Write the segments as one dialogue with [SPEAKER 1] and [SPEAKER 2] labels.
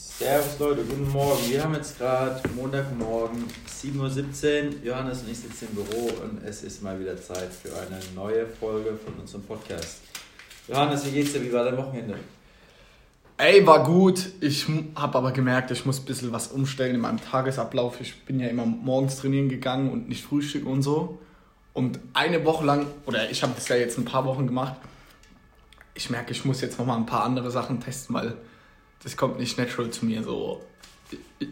[SPEAKER 1] Servus Leute, guten Morgen. Wir haben jetzt gerade Montagmorgen 7.17 Uhr. Johannes und ich sitzen im Büro und es ist mal wieder Zeit für eine neue Folge von unserem Podcast. Johannes, wie geht's dir? Wie war dein Wochenende?
[SPEAKER 2] Ey, war gut. Ich habe aber gemerkt, ich muss ein bisschen was umstellen in meinem Tagesablauf. Ich bin ja immer morgens trainieren gegangen und nicht frühstücken und so. Und eine Woche lang, oder ich habe das ja jetzt ein paar Wochen gemacht, ich merke, ich muss jetzt nochmal ein paar andere Sachen testen, weil das kommt nicht natural zu mir. So, ich,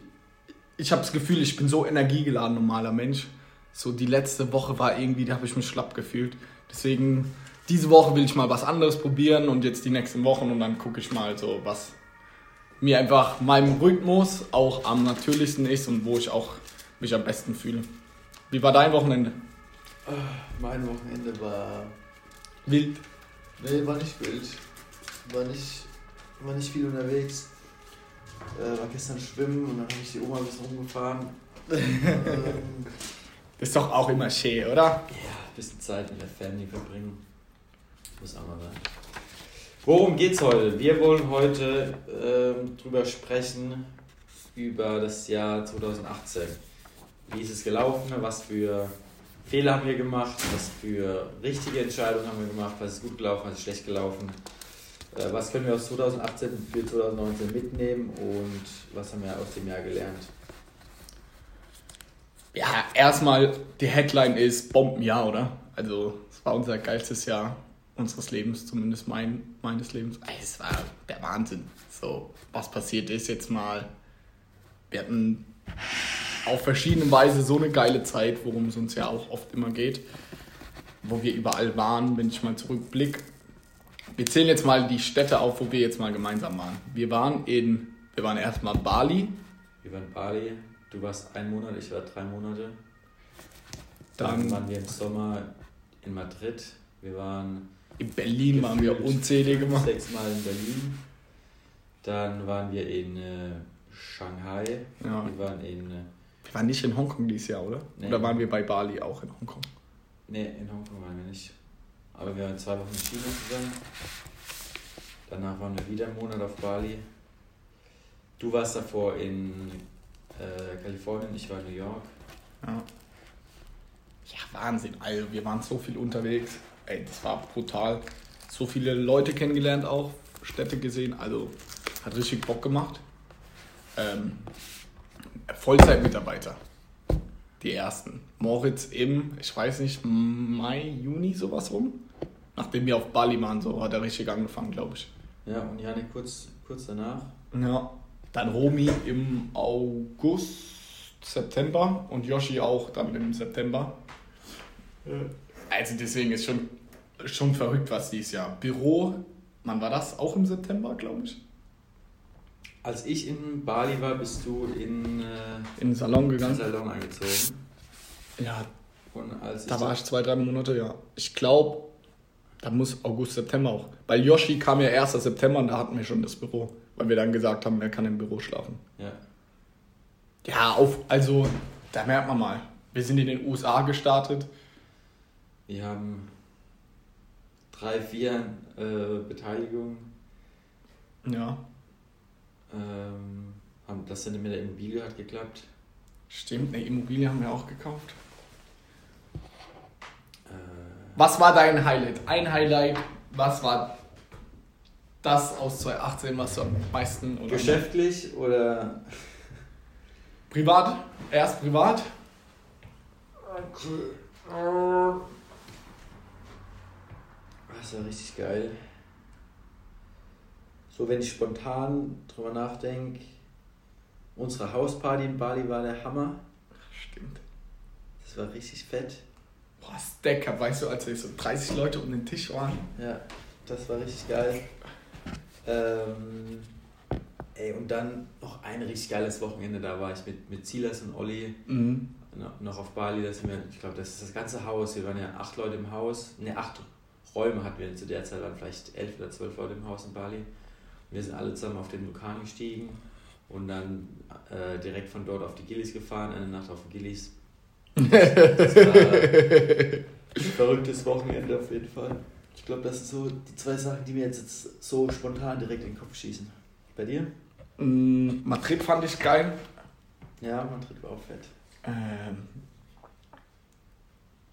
[SPEAKER 2] ich habe das Gefühl, ich bin so energiegeladen, normaler Mensch. So die letzte Woche war irgendwie, da habe ich mich schlapp gefühlt. Deswegen, diese Woche will ich mal was anderes probieren und jetzt die nächsten Wochen und dann gucke ich mal so, was mir einfach meinem Rhythmus auch am natürlichsten ist und wo ich auch mich am besten fühle. Wie war dein Wochenende?
[SPEAKER 1] Ah, mein Wochenende war
[SPEAKER 2] wild.
[SPEAKER 1] Nee, war nicht wild. War nicht war nicht viel unterwegs. Äh, war gestern schwimmen und dann habe ich die Oma ein bisschen rumgefahren.
[SPEAKER 2] ähm, das ist doch auch immer schön, oder?
[SPEAKER 1] Ja, ein bisschen Zeit mit der Family verbringen. Muss auch mal sein. Worum geht's heute? Wir wollen heute ähm, drüber sprechen, über das Jahr 2018. Wie ist es gelaufen? Was für Fehler haben wir gemacht? Was für richtige Entscheidungen haben wir gemacht? Was ist gut gelaufen? Was ist schlecht gelaufen? Äh, was können wir aus 2018 für 2019 mitnehmen und was haben wir aus dem Jahr gelernt?
[SPEAKER 2] Ja, erstmal, die Headline ist Bombenjahr, oder? Also, es war unser geilstes Jahr unseres Lebens, zumindest mein, meines Lebens. Es war der Wahnsinn. So, was passiert ist jetzt mal. Wir hatten auf verschiedene Weise so eine geile Zeit, worum es uns ja auch oft immer geht. Wo wir überall waren, wenn ich mal zurückblicke wir zählen jetzt mal die Städte auf, wo wir jetzt mal gemeinsam waren. Wir waren in, wir waren erstmal Bali.
[SPEAKER 1] Wir waren Bali. Du warst ein Monat, ich war drei Monate. Dann, Dann waren wir im Sommer in Madrid. Wir waren
[SPEAKER 2] in Berlin waren wir unzählige
[SPEAKER 1] Mal. Sechsmal in Berlin. Dann waren wir in äh, Shanghai. Ja. Wir waren in. Äh,
[SPEAKER 2] wir waren nicht in Hongkong dieses Jahr, oder? Nee. Oder waren wir bei Bali auch in Hongkong?
[SPEAKER 1] Nee, in Hongkong waren wir nicht. Aber wir waren zwei Wochen in China zusammen. Danach waren wir wieder einen Monat auf Bali. Du warst davor in äh, Kalifornien, ich war in New York.
[SPEAKER 2] Ja. ja, Wahnsinn. Also wir waren so viel unterwegs. Ey, das war brutal. So viele Leute kennengelernt auch, Städte gesehen. Also hat richtig Bock gemacht. Ähm, Vollzeitmitarbeiter die ersten. Moritz im, ich weiß nicht, Mai, Juni, sowas rum. Nachdem wir auf Bali waren, so hat er richtig angefangen, glaube ich.
[SPEAKER 1] Ja, und Janik kurz, kurz danach.
[SPEAKER 2] Ja, dann Romy im August, September und Yoshi auch dann im September. Also deswegen ist schon, schon verrückt, was dieses Jahr. Büro, wann war das? Auch im September, glaube ich.
[SPEAKER 1] Als ich in Bali war, bist du in, äh,
[SPEAKER 2] in den Salon gegangen. In
[SPEAKER 1] den Salon eingezogen.
[SPEAKER 2] Ja. da war ich zwei, drei Monate, ja. Ich glaube, da muss August, September auch. Weil Yoshi kam ja 1. September und da hatten wir schon das Büro. Weil wir dann gesagt haben, er kann im Büro schlafen.
[SPEAKER 1] Ja.
[SPEAKER 2] Ja, auf, also, da merkt man mal. Wir sind in den USA gestartet.
[SPEAKER 1] Wir haben drei, vier äh, Beteiligungen.
[SPEAKER 2] Ja.
[SPEAKER 1] Ähm, das dann mit der Immobilie hat geklappt.
[SPEAKER 2] Stimmt, eine Immobilie haben wir auch gekauft. Was war dein Highlight? Ein Highlight, was war das aus 2018, was du am meisten...
[SPEAKER 1] Oder Geschäftlich oder...
[SPEAKER 2] Privat? Erst privat?
[SPEAKER 1] Okay. Das war richtig geil. So, wenn ich spontan drüber nachdenke, unsere Hausparty in Bali war der Hammer.
[SPEAKER 2] Stimmt.
[SPEAKER 1] Das war richtig fett.
[SPEAKER 2] Boah, Stack, weißt du, als wir so 30 Leute um den Tisch waren.
[SPEAKER 1] Ja, das war richtig geil. Ähm, Ey, und dann noch ein richtig geiles Wochenende, da war ich mit, mit Silas und Olli mhm. noch auf Bali. Da sind wir, ich glaube, das ist das ganze Haus. Wir waren ja acht Leute im Haus. Ne, acht Räume hatten wir zu der Zeit, waren vielleicht elf oder zwölf Leute im Haus in Bali. Wir sind alle zusammen auf den Vulkan gestiegen und dann äh, direkt von dort auf die Gillis gefahren, eine Nacht auf den Gillis. verrücktes Wochenende auf jeden Fall. Ich glaube, das sind so die zwei Sachen, die mir jetzt so spontan direkt in den Kopf schießen. Bei dir?
[SPEAKER 2] Mm, Madrid fand ich geil.
[SPEAKER 1] Ja, Madrid war auch fett. Ähm,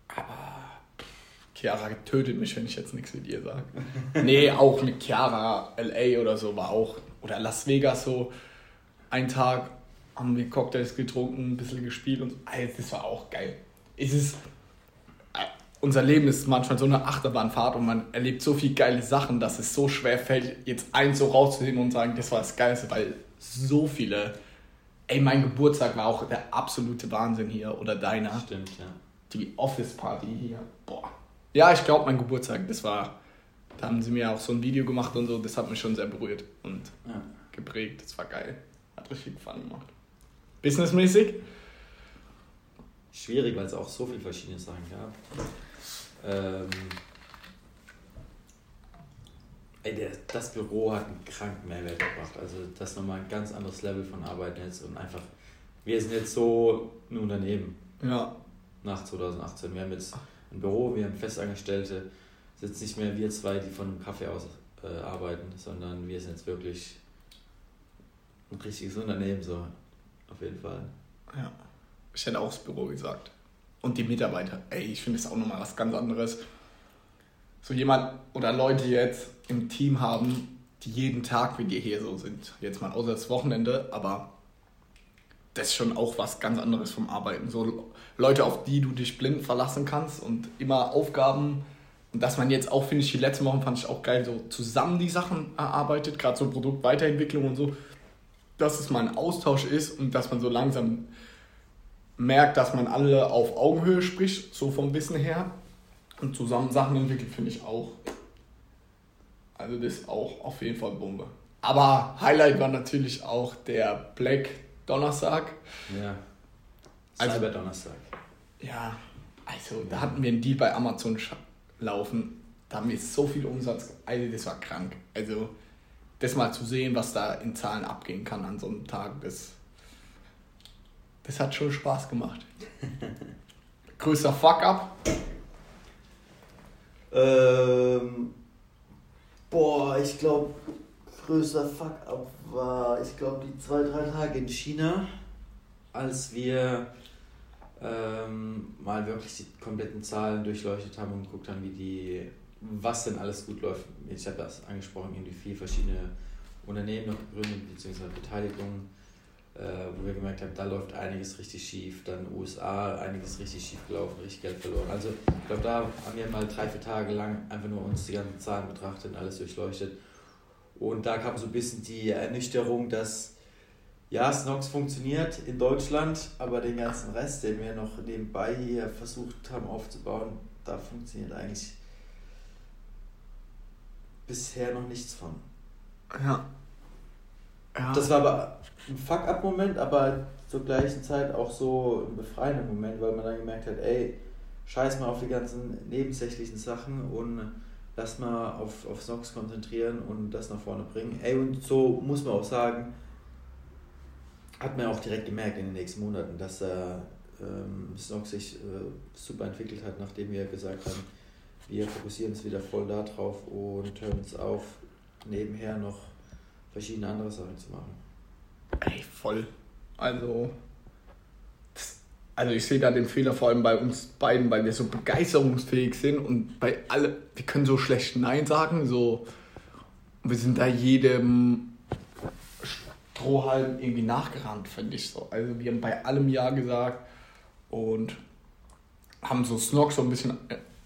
[SPEAKER 2] aber Chiara tötet mich, wenn ich jetzt nichts mit ihr sage. nee, auch mit Chiara, LA oder so war auch. Oder Las Vegas so. Ein Tag haben wir Cocktails getrunken, ein bisschen gespielt und also, das war auch geil. Es ist, äh, unser Leben ist manchmal so eine Achterbahnfahrt und man erlebt so viele geile Sachen, dass es so schwer fällt, jetzt eins so rauszuheben und sagen, das war das Geilste, weil so viele. Ey, mein Geburtstag war auch der absolute Wahnsinn hier oder deiner.
[SPEAKER 1] Stimmt, ja.
[SPEAKER 2] Die Office Party hier. Boah. Ja, ich glaube, mein Geburtstag, das war. Da haben sie mir auch so ein Video gemacht und so, das hat mich schon sehr berührt und ja. geprägt. Das war geil. Hat richtig Fun gemacht. Businessmäßig?
[SPEAKER 1] Schwierig, weil es auch so viele verschiedene Sachen gab. Ähm, ey, der, das Büro hat einen kranken Mehrwert gebracht. Also das ist nochmal ein ganz anderes Level von Arbeiten jetzt und einfach, wir sind jetzt so ein Unternehmen.
[SPEAKER 2] Ja.
[SPEAKER 1] Nach 2018. Wir haben jetzt ein Büro, wir haben Festangestellte, sind nicht mehr wir zwei, die von einem Kaffee aus äh, arbeiten, sondern wir sind jetzt wirklich ein richtiges Unternehmen so. Auf jeden Fall.
[SPEAKER 2] Ja. Ich hätte auch das Büro gesagt. Und die Mitarbeiter. Ey, ich finde es auch nochmal was ganz anderes. So jemand oder Leute jetzt im Team haben, die jeden Tag wie dir hier so sind. Jetzt mal außer das Wochenende, aber das ist schon auch was ganz anderes vom Arbeiten. So Leute, auf die du dich blind verlassen kannst und immer Aufgaben. Und dass man jetzt auch, finde ich, die letzten Wochen fand ich auch geil, so zusammen die Sachen erarbeitet, gerade so Produktweiterentwicklung und so dass es mal ein Austausch ist und dass man so langsam merkt, dass man alle auf Augenhöhe spricht, so vom Wissen her. Und zusammen Sachen entwickelt, finde ich auch. Also das ist auch auf jeden Fall Bombe. Aber Highlight war natürlich auch der Black Donnerstag.
[SPEAKER 1] Ja. Also, Cyber Donnerstag.
[SPEAKER 2] Ja, also da hatten wir einen Deal bei Amazon laufen. Da haben wir so viel Umsatz. Also das war krank. Also das mal zu sehen, was da in Zahlen abgehen kann an so einem Tag, das, das hat schon Spaß gemacht. Größter Fuck-up?
[SPEAKER 1] Ähm, boah, ich glaube, größter Fuck-up war, ich glaube, die zwei, drei Tage in China, als wir ähm, mal wirklich die kompletten Zahlen durchleuchtet haben und geguckt haben, wie die was denn alles gut läuft. Ich habe das angesprochen, irgendwie vier verschiedene Unternehmen noch gegründet, beziehungsweise Beteiligungen, äh, wo wir gemerkt haben, da läuft einiges richtig schief. Dann USA, einiges richtig schief gelaufen, richtig Geld verloren. Also ich glaube, da haben wir mal drei, vier Tage lang einfach nur uns die ganzen Zahlen betrachtet und alles durchleuchtet. Und da kam so ein bisschen die Ernüchterung, dass ja, Snox funktioniert in Deutschland, aber den ganzen Rest, den wir noch nebenbei hier versucht haben aufzubauen, da funktioniert eigentlich bisher noch nichts von.
[SPEAKER 2] Ja.
[SPEAKER 1] ja. Das war aber ein Fuck-up-Moment, aber zur gleichen Zeit auch so ein befreiender Moment, weil man dann gemerkt hat, ey, scheiß mal auf die ganzen nebensächlichen Sachen und lass mal auf, auf Snox konzentrieren und das nach vorne bringen. Ey, und so muss man auch sagen, hat man auch direkt gemerkt in den nächsten Monaten, dass äh, ähm, Snox sich äh, super entwickelt hat, nachdem wir gesagt haben, wir fokussieren uns wieder voll darauf und hören uns auf, nebenher noch verschiedene andere Sachen zu machen.
[SPEAKER 2] Ey, voll. Also, also ich sehe da den Fehler vor allem bei uns beiden, weil wir so begeisterungsfähig sind und bei alle, wir können so schlecht Nein sagen, so wir sind da jedem Strohhalm irgendwie nachgerannt, finde ich so. Also wir haben bei allem Ja gesagt und haben so Snog so ein bisschen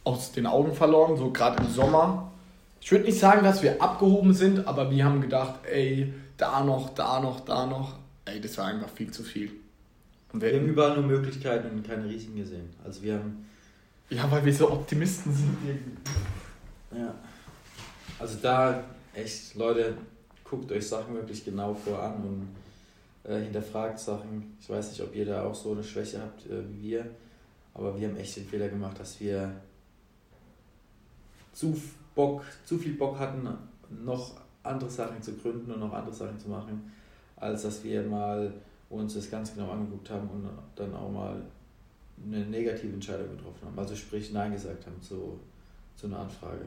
[SPEAKER 2] aus den Augen verloren, so gerade im Sommer. Ich würde nicht sagen, dass wir abgehoben sind, aber wir haben gedacht, ey, da noch, da noch, da noch. Ey, das war einfach viel zu viel.
[SPEAKER 1] Und wir, wir haben überall nur Möglichkeiten und keine Risiken gesehen. Also wir haben.
[SPEAKER 2] Ja, weil wir so Optimisten sind
[SPEAKER 1] Ja. Also da echt, Leute, guckt euch Sachen wirklich genau voran und äh, hinterfragt Sachen. Ich weiß nicht, ob ihr da auch so eine Schwäche habt äh, wie wir, aber wir haben echt den Fehler gemacht, dass wir zu Bock, zu viel Bock hatten, noch andere Sachen zu gründen und noch andere Sachen zu machen, als dass wir mal uns das ganz genau angeguckt haben und dann auch mal eine negative Entscheidung getroffen haben. Also sprich Nein gesagt haben zu, zu einer Anfrage.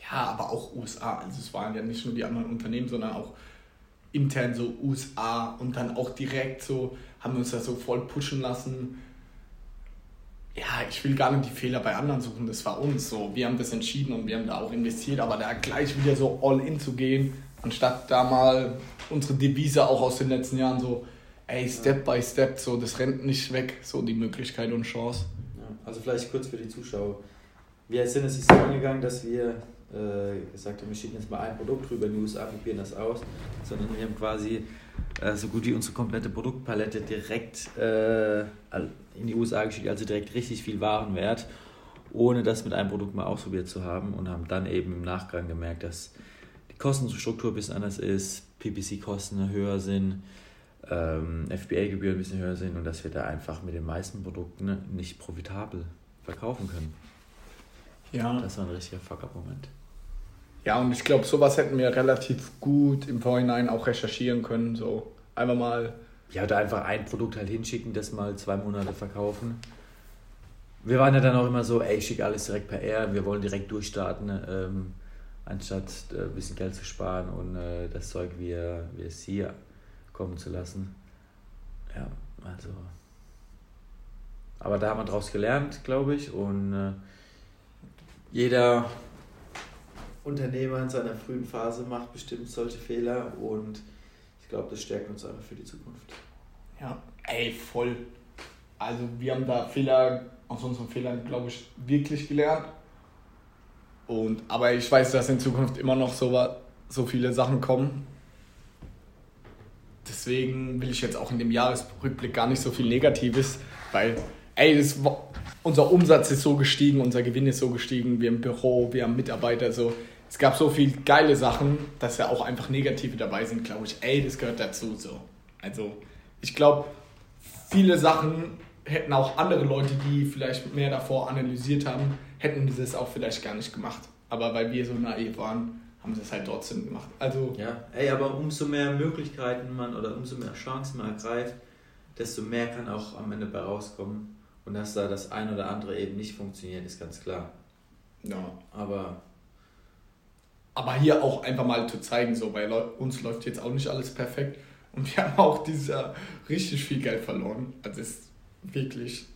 [SPEAKER 2] Ja, aber auch USA. Also es waren ja nicht nur die anderen Unternehmen, sondern auch intern so USA und dann auch direkt so, haben wir uns da so voll pushen lassen. Ja, ich will gar nicht die Fehler bei anderen suchen, das war uns so. Wir haben das entschieden und wir haben da auch investiert, aber da gleich wieder so all in zu gehen, anstatt da mal unsere Devise auch aus den letzten Jahren so, ey, Step by Step, so, das rennt nicht weg, so die Möglichkeit und Chance.
[SPEAKER 1] Ja, also vielleicht kurz für die Zuschauer. Wir sind es so angegangen, dass wir äh, gesagt haben, wir schicken jetzt mal ein Produkt rüber in die USA, probieren das aus, sondern wir haben quasi äh, so gut wie unsere komplette Produktpalette direkt äh, in die USA geschickt, also direkt richtig viel Warenwert, ohne das mit einem Produkt mal ausprobiert zu haben und haben dann eben im Nachgang gemerkt, dass die Kostenstruktur ein bisschen anders ist, PPC-Kosten höher sind, ähm, FBA-Gebühren ein bisschen höher sind und dass wir da einfach mit den meisten Produkten nicht profitabel verkaufen können. Ja. Das war ein richtiger Fuck-up-Moment.
[SPEAKER 2] Ja, und ich glaube, sowas hätten wir relativ gut im Vorhinein auch recherchieren können. So einfach mal.
[SPEAKER 1] Ja, oder einfach ein Produkt halt hinschicken, das mal zwei Monate verkaufen. Wir waren ja dann auch immer so, ey, ich schicke alles direkt per Air, wir wollen direkt durchstarten, ähm, anstatt äh, ein bisschen Geld zu sparen und äh, das Zeug wie, es hier kommen zu lassen. Ja, also. Aber da haben wir draus gelernt, glaube ich, und äh, jeder Unternehmer in seiner frühen Phase macht bestimmt solche Fehler und ich glaube, das stärkt uns einfach für die Zukunft.
[SPEAKER 2] Ja, ey, voll. Also wir haben da Fehler, aus unseren Fehlern, glaube ich, wirklich gelernt. Und, aber ich weiß, dass in Zukunft immer noch so, so viele Sachen kommen. Deswegen will ich jetzt auch in dem Jahresrückblick gar nicht so viel Negatives, weil, ey, das, unser Umsatz ist so gestiegen, unser Gewinn ist so gestiegen, wir haben Büro, wir haben Mitarbeiter, so es gab so viele geile Sachen, dass ja auch einfach negative dabei sind, glaube ich. Ey, das gehört dazu so. Also, ich glaube, viele Sachen hätten auch andere Leute, die vielleicht mehr davor analysiert haben, hätten das auch vielleicht gar nicht gemacht. Aber weil wir so naiv waren, haben sie es halt trotzdem gemacht. Also
[SPEAKER 1] ja, ey, aber umso mehr Möglichkeiten man oder umso mehr Chancen man ergreift, desto mehr kann auch am Ende bei rauskommen. Und dass da das ein oder andere eben nicht funktioniert, ist ganz klar. Ja. Aber
[SPEAKER 2] aber hier auch einfach mal zu zeigen, so bei uns läuft jetzt auch nicht alles perfekt und wir haben auch dieses Jahr richtig viel Geld verloren. Also ist wirklich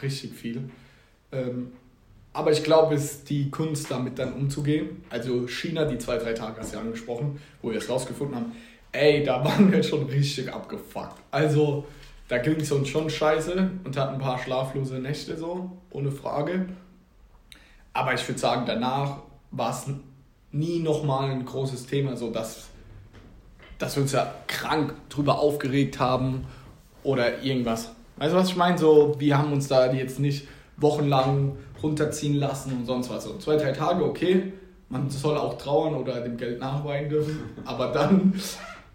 [SPEAKER 2] richtig viel. Ähm, aber ich glaube, es ist die Kunst, damit dann umzugehen. Also China, die zwei, drei Tage hast du ja angesprochen, wo wir es rausgefunden haben. Ey, da waren wir schon richtig abgefuckt. Also da ging es uns schon scheiße und hatten ein paar schlaflose Nächte so, ohne Frage. Aber ich würde sagen, danach war es nie nochmal ein großes Thema, so dass, dass wir uns ja krank drüber aufgeregt haben oder irgendwas. Weißt du, was ich meine? So, wir haben uns da jetzt nicht wochenlang runterziehen lassen und sonst was. So zwei, drei Tage, okay. Man soll auch trauern oder dem Geld nachweinen dürfen. Aber dann,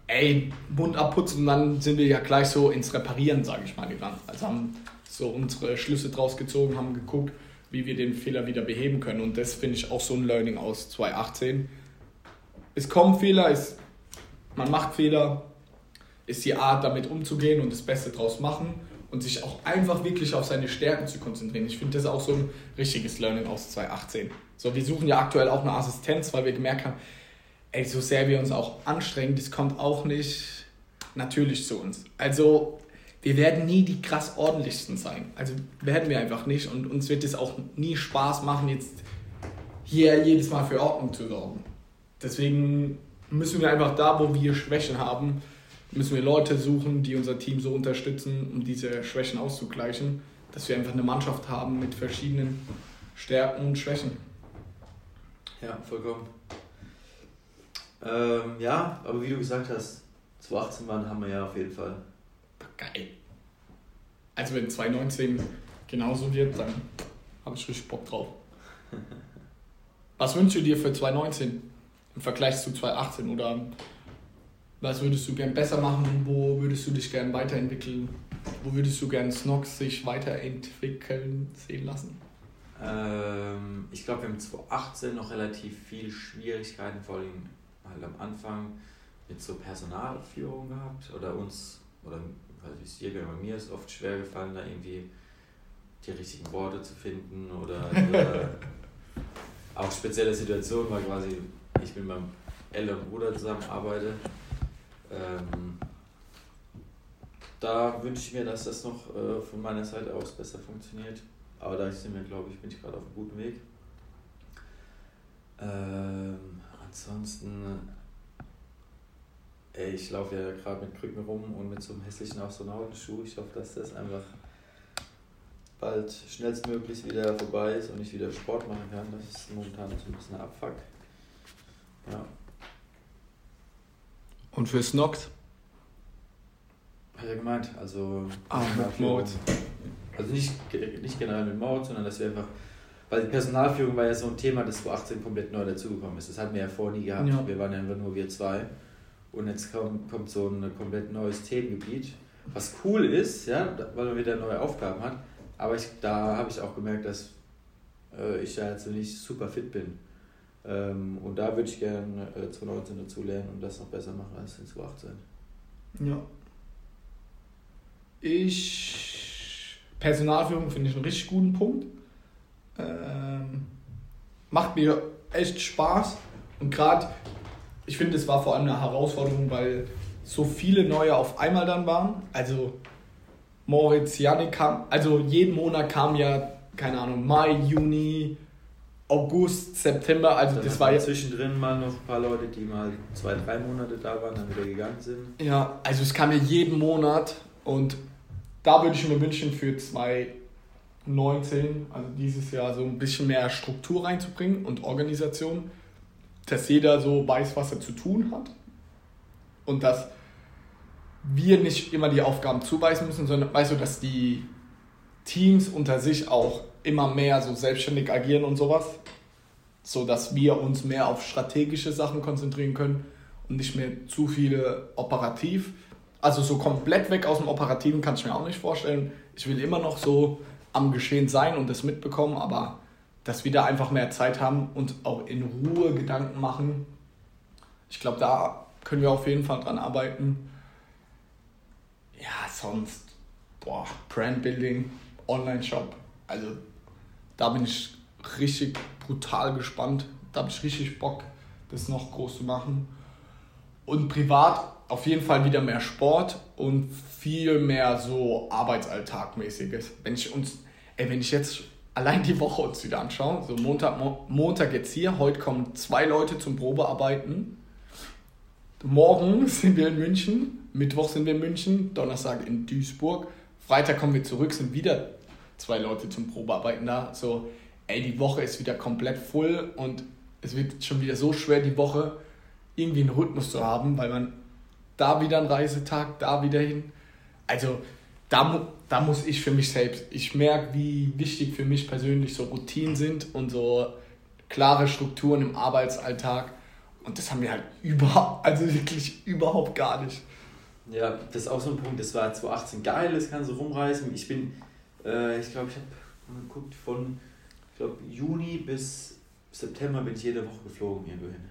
[SPEAKER 2] ey, Mund abputzen und dann sind wir ja gleich so ins Reparieren, sage ich mal, gegangen. Also haben so unsere Schlüsse draus gezogen, haben geguckt, wie wir den Fehler wieder beheben können. Und das finde ich auch so ein Learning aus 2018. Es kommen Fehler, es, man macht Fehler, ist die Art, damit umzugehen und das Beste draus machen und sich auch einfach wirklich auf seine Stärken zu konzentrieren. Ich finde das auch so ein richtiges Learning aus 2018. So, wir suchen ja aktuell auch eine Assistenz, weil wir gemerkt haben, ey, so sehr wir uns auch anstrengen, das kommt auch nicht natürlich zu uns. Also wir werden nie die krass ordentlichsten sein. Also werden wir einfach nicht und uns wird es auch nie Spaß machen, jetzt hier jedes Mal für Ordnung zu sorgen. Deswegen müssen wir einfach da, wo wir Schwächen haben, müssen wir Leute suchen, die unser Team so unterstützen, um diese Schwächen auszugleichen, dass wir einfach eine Mannschaft haben mit verschiedenen Stärken und Schwächen.
[SPEAKER 1] Ja, vollkommen. Ähm, ja, aber wie du gesagt hast, 2018 waren haben wir ja auf jeden Fall
[SPEAKER 2] geil. Also wenn 2019 genauso wird, dann habe ich richtig Bock drauf. Was wünschst du dir für 2019 im Vergleich zu 2018 oder Was würdest du gern besser machen? Wo würdest du dich gern weiterentwickeln? Wo würdest du gern Snox sich weiterentwickeln sehen lassen?
[SPEAKER 1] Ähm, ich glaube, wir haben 2018 noch relativ viele Schwierigkeiten, vor allem halt am Anfang mit so Personalführung gehabt oder uns, oder also wie es dir bei mir ist oft schwer gefallen, da irgendwie die richtigen Worte zu finden oder, oder auch spezielle Situationen, weil quasi ich mit meinem älteren Bruder zusammenarbeite. Ähm, da wünsche ich mir, dass das noch äh, von meiner Seite aus besser funktioniert. Aber da sind wir, glaube ich, bin ich gerade auf einem guten Weg. Ähm, ansonsten, ey, ich laufe ja gerade mit Krücken rum und mit so einem hässlichen Astronautenschuh. Ich hoffe, dass das einfach bald schnellstmöglich wieder vorbei ist und ich wieder Sport machen kann. Das ist momentan so ein bisschen ein Abfuck. Ja.
[SPEAKER 2] Und für Snox?
[SPEAKER 1] Hat er gemeint, also.
[SPEAKER 2] Ah, mit Mode.
[SPEAKER 1] Also nicht, nicht generell mit Mode, sondern dass wir einfach. Weil die Personalführung war ja so ein Thema, das 2018 komplett neu dazugekommen ist. Das hatten wir ja vorher nie gehabt. Ja. Wir waren ja einfach nur wir zwei. Und jetzt kommt, kommt so ein komplett neues Themengebiet, was cool ist, ja, weil man wieder neue Aufgaben hat. Aber ich, da habe ich auch gemerkt, dass äh, ich da jetzt nicht super fit bin. Ähm, und da würde ich gerne äh, 2019 dazu lernen und das noch besser machen als in 2018.
[SPEAKER 2] Ja. Ich. Personalführung finde ich einen richtig guten Punkt. Ähm, macht mir echt Spaß. Und gerade, ich finde, es war vor allem eine Herausforderung, weil so viele neue auf einmal dann waren. Also Moritz, Janik kam, also jeden Monat kam ja, keine Ahnung, Mai, Juni, August, September, also
[SPEAKER 1] dann
[SPEAKER 2] das war
[SPEAKER 1] ja. Zwischendrin mal noch ein paar Leute, die mal zwei, drei Monate da waren, dann wieder gegangen sind.
[SPEAKER 2] Ja, also es kam ja jeden Monat und da würde ich mir wünschen für 2019, also dieses Jahr, so ein bisschen mehr Struktur reinzubringen und Organisation, dass jeder so weiß, was er zu tun hat und dass wir nicht immer die Aufgaben zuweisen müssen, sondern weißt du, dass die Teams unter sich auch immer mehr so selbstständig agieren und sowas, so dass wir uns mehr auf strategische Sachen konzentrieren können und nicht mehr zu viele operativ. Also so komplett weg aus dem Operativen kann ich mir auch nicht vorstellen. Ich will immer noch so am Geschehen sein und das mitbekommen, aber dass wir da einfach mehr Zeit haben und auch in Ruhe Gedanken machen. Ich glaube, da können wir auf jeden Fall dran arbeiten ja, sonst, boah, Brandbuilding, Online-Shop. Also da bin ich richtig brutal gespannt. Da habe ich richtig Bock, das noch groß zu machen. Und privat auf jeden Fall wieder mehr Sport und viel mehr so Arbeitsalltagmäßiges. Wenn ich uns, ey, wenn ich jetzt allein die Woche uns wieder anschaue, so Montag, Montag jetzt hier, heute kommen zwei Leute zum Probearbeiten. Morgen sind wir in München, Mittwoch sind wir in München, Donnerstag in Duisburg, Freitag kommen wir zurück, sind wieder zwei Leute zum Probearbeiten da. So, ey, die Woche ist wieder komplett voll und es wird schon wieder so schwer, die Woche irgendwie einen Rhythmus zu haben, weil man da wieder einen Reisetag, da wieder hin. Also da, da muss ich für mich selbst, ich merke, wie wichtig für mich persönlich so Routinen sind und so klare Strukturen im Arbeitsalltag. Und das haben wir halt überhaupt, also wirklich überhaupt gar nicht.
[SPEAKER 1] Ja, das ist auch so ein Punkt, das war 2018 geil, das kann so rumreißen. Ich bin, äh, ich glaube, ich habe geguckt, von ich glaub, Juni bis September bin ich jede Woche geflogen irgendwo hin.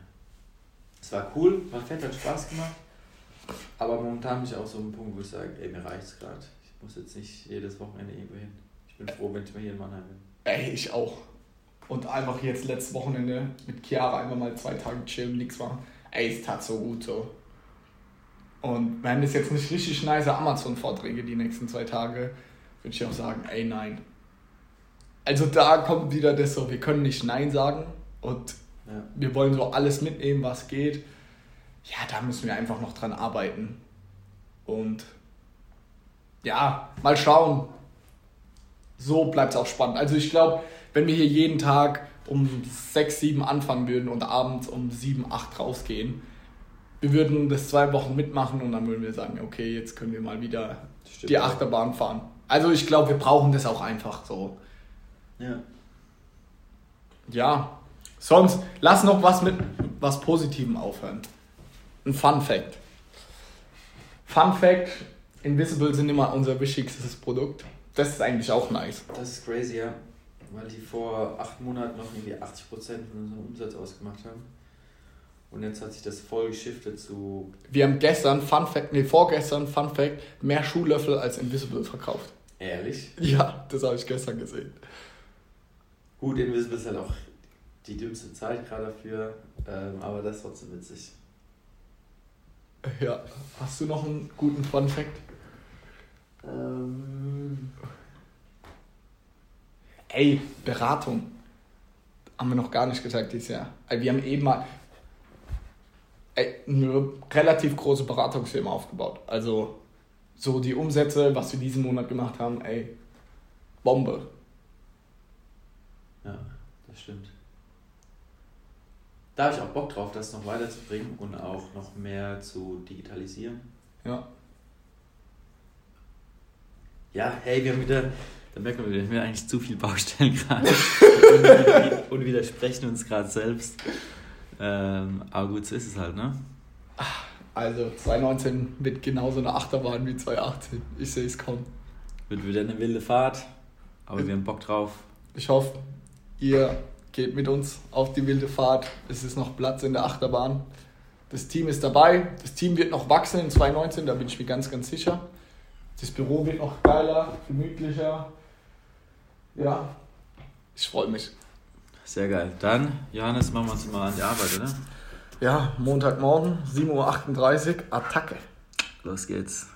[SPEAKER 1] Es war cool, war fett, hat Spaß gemacht. Aber momentan bin ich auch so ein Punkt, wo ich sage, ey, mir reicht's gerade. Ich muss jetzt nicht jedes Wochenende irgendwo hin. Ich bin froh, wenn ich mal hier in Mannheim bin.
[SPEAKER 2] Ey, ich auch. Und einfach jetzt letztes Wochenende mit Chiara einfach mal zwei Tage chillen, nichts machen. Ey, es tat so gut so. Und wenn es jetzt nicht richtig nice Amazon-Vorträge die nächsten zwei Tage, würde ich auch sagen, ey, nein. Also da kommt wieder das so, wir können nicht Nein sagen und ja. wir wollen so alles mitnehmen, was geht. Ja, da müssen wir einfach noch dran arbeiten. Und ja, mal schauen. So bleibt es auch spannend. Also ich glaube, wenn wir hier jeden Tag um 6, 7 anfangen würden und abends um 7, 8 rausgehen, wir würden das zwei Wochen mitmachen und dann würden wir sagen, okay, jetzt können wir mal wieder Stimmt. die Achterbahn fahren. Also ich glaube, wir brauchen das auch einfach so. Ja. Ja. Sonst lass noch was mit was Positivem aufhören. Ein Fun Fact. Fun Fact: Invisible sind immer unser wichtigstes Produkt. Das ist eigentlich auch nice.
[SPEAKER 1] Das ist crazy, ja. Weil die vor acht Monaten noch irgendwie 80% von unserem Umsatz ausgemacht haben. Und jetzt hat sich das voll geschiftet zu.
[SPEAKER 2] Wir haben gestern, Fun Fact, nee, vorgestern, Fun Fact, mehr Schuhlöffel als Invisible verkauft.
[SPEAKER 1] Ehrlich?
[SPEAKER 2] Ja, das habe ich gestern gesehen.
[SPEAKER 1] Gut, Invisible ist halt auch die dümmste Zeit gerade dafür, ähm, aber das ist trotzdem witzig.
[SPEAKER 2] Ja. Hast du noch einen guten Fun Fact?
[SPEAKER 1] Ähm,
[SPEAKER 2] Ey, Beratung. Haben wir noch gar nicht gesagt dieses Jahr. Wir haben eben mal ey, eine relativ große Beratungsfirma aufgebaut. Also so die Umsätze, was wir diesen Monat gemacht haben, ey, Bombe.
[SPEAKER 1] ja, das stimmt. Da habe ich auch Bock drauf, das noch weiterzubringen und auch noch mehr zu digitalisieren.
[SPEAKER 2] Ja.
[SPEAKER 1] Ja, hey, wir haben wieder, da merkt man wieder, wir haben eigentlich zu viel Baustellen gerade und, und widersprechen uns gerade selbst. Ähm, aber gut, so ist es halt, ne?
[SPEAKER 2] Also 2019 wird genauso eine Achterbahn wie 2018. Ich sehe es kommen.
[SPEAKER 1] Wird wieder eine wilde Fahrt, aber wir haben Bock drauf.
[SPEAKER 2] Ich hoffe, ihr geht mit uns auf die wilde Fahrt. Es ist noch Platz in der Achterbahn. Das Team ist dabei. Das Team wird noch wachsen in 2019, da bin ich mir ganz, ganz sicher. Das Büro wird noch geiler, gemütlicher. Ja, ich freue mich.
[SPEAKER 1] Sehr geil. Dann, Johannes, machen wir uns mal an die Arbeit, oder?
[SPEAKER 2] Ja, Montagmorgen, 7.38 Uhr, Attacke.
[SPEAKER 1] Los geht's.